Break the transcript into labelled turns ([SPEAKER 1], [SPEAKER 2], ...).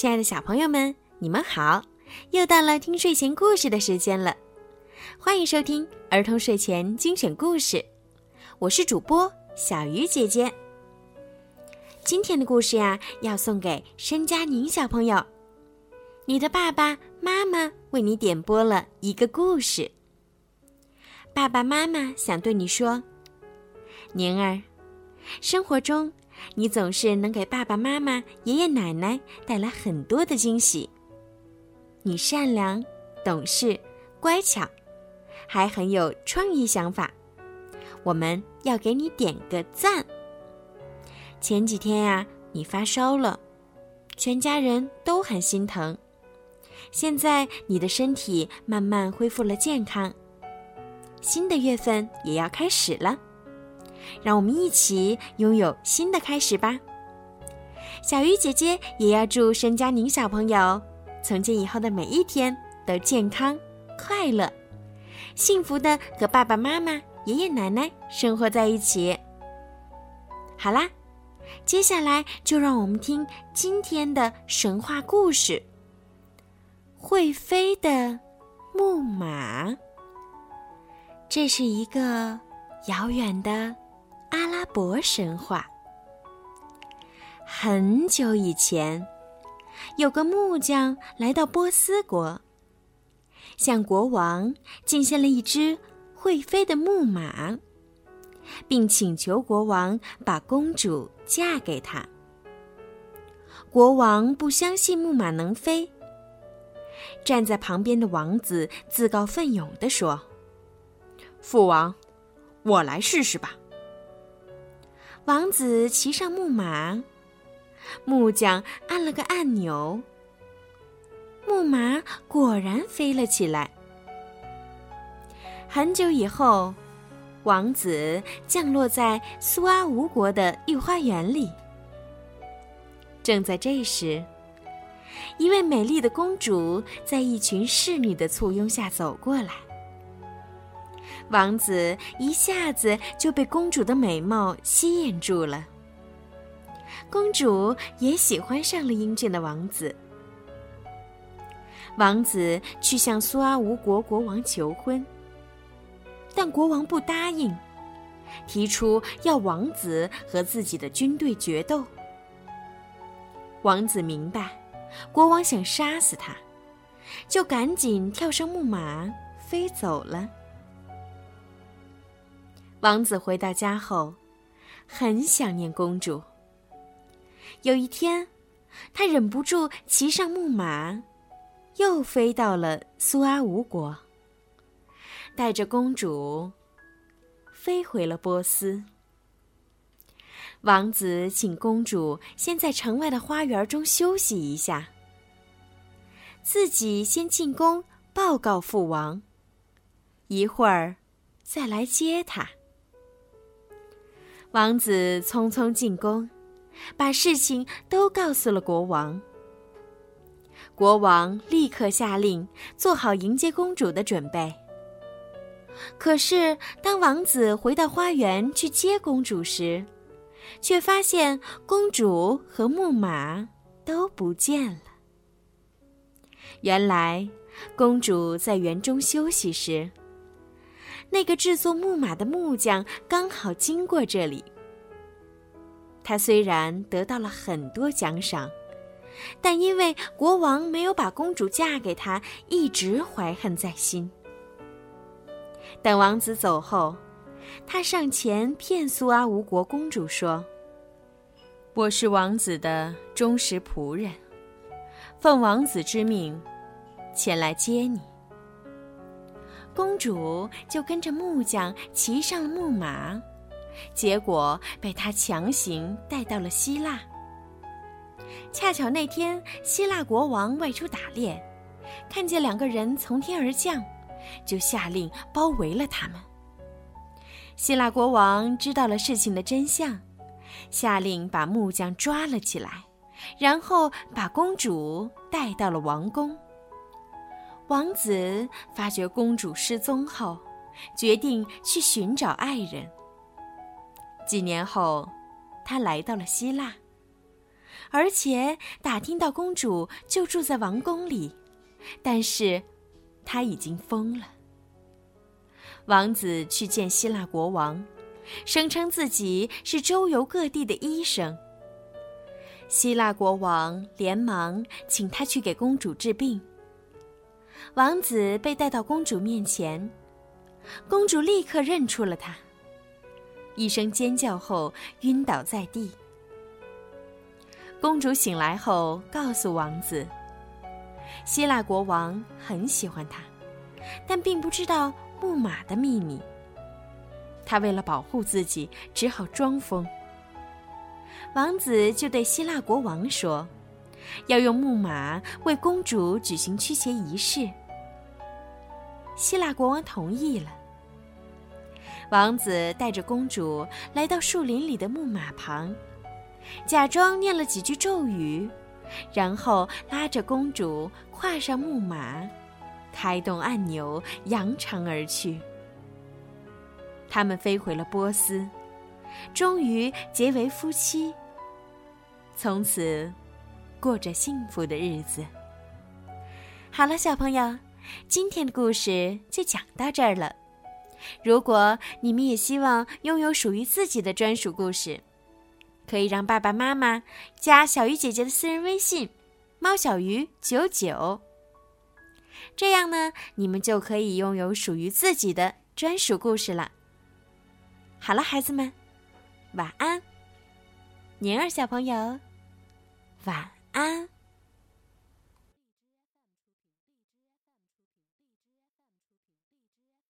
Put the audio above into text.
[SPEAKER 1] 亲爱的小朋友们，你们好！又到了听睡前故事的时间了，欢迎收听儿童睡前精选故事。我是主播小鱼姐姐。今天的故事呀，要送给申佳宁小朋友。你的爸爸妈妈为你点播了一个故事。爸爸妈妈想对你说：“宁儿，生活中。”你总是能给爸爸妈妈、爷爷奶奶带来很多的惊喜。你善良、懂事、乖巧，还很有创意想法，我们要给你点个赞。前几天呀，你发烧了，全家人都很心疼。现在你的身体慢慢恢复了健康，新的月份也要开始了。让我们一起拥有新的开始吧。小鱼姐姐也要祝申佳宁小朋友从今以后的每一天都健康、快乐、幸福的和爸爸妈妈、爷爷奶奶生活在一起。好啦，接下来就让我们听今天的神话故事——会飞的木马。这是一个遥远的。阿拉伯神话。很久以前，有个木匠来到波斯国，向国王进献了一只会飞的木马，并请求国王把公主嫁给他。国王不相信木马能飞，站在旁边的王子自告奋勇地说：“
[SPEAKER 2] 父王，我来试试吧。”
[SPEAKER 1] 王子骑上木马，木匠按了个按钮，木马果然飞了起来。很久以后，王子降落在苏阿吴国的御花园里。正在这时，一位美丽的公主在一群侍女的簇拥下走过来。王子一下子就被公主的美貌吸引住了，公主也喜欢上了英俊的王子。王子去向苏阿吴国国王求婚，但国王不答应，提出要王子和自己的军队决斗。王子明白，国王想杀死他，就赶紧跳上木马飞走了。王子回到家后，很想念公主。有一天，他忍不住骑上木马，又飞到了苏阿吴国，带着公主飞回了波斯。王子请公主先在城外的花园中休息一下，自己先进宫报告父王，一会儿再来接她。王子匆匆进宫，把事情都告诉了国王。国王立刻下令做好迎接公主的准备。可是，当王子回到花园去接公主时，却发现公主和木马都不见了。原来，公主在园中休息时。那个制作木马的木匠刚好经过这里。他虽然得到了很多奖赏，但因为国王没有把公主嫁给他，一直怀恨在心。等王子走后，他上前骗苏阿吴国公主说：“我是王子的忠实仆人，奉王子之命，前来接你。”公主就跟着木匠骑上了木马，结果被他强行带到了希腊。恰巧那天希腊国王外出打猎，看见两个人从天而降，就下令包围了他们。希腊国王知道了事情的真相，下令把木匠抓了起来，然后把公主带到了王宫。王子发觉公主失踪后，决定去寻找爱人。几年后，他来到了希腊，而且打听到公主就住在王宫里，但是他已经疯了。王子去见希腊国王，声称自己是周游各地的医生。希腊国王连忙请他去给公主治病。王子被带到公主面前，公主立刻认出了他，一声尖叫后晕倒在地。公主醒来后告诉王子，希腊国王很喜欢她，但并不知道木马的秘密。他为了保护自己，只好装疯。王子就对希腊国王说：“要用木马为公主举行驱邪仪式。”希腊国王同意了。王子带着公主来到树林里的木马旁，假装念了几句咒语，然后拉着公主跨上木马，开动按钮，扬长而去。他们飞回了波斯，终于结为夫妻。从此，过着幸福的日子。好了，小朋友，今天的故事就讲到这儿了。如果你们也希望拥有属于自己的专属故事，可以让爸爸妈妈加小鱼姐姐的私人微信“猫小鱼九九”。这样呢，你们就可以拥有属于自己的专属故事了。好了，孩子们，晚安。宁儿小朋友。晚安。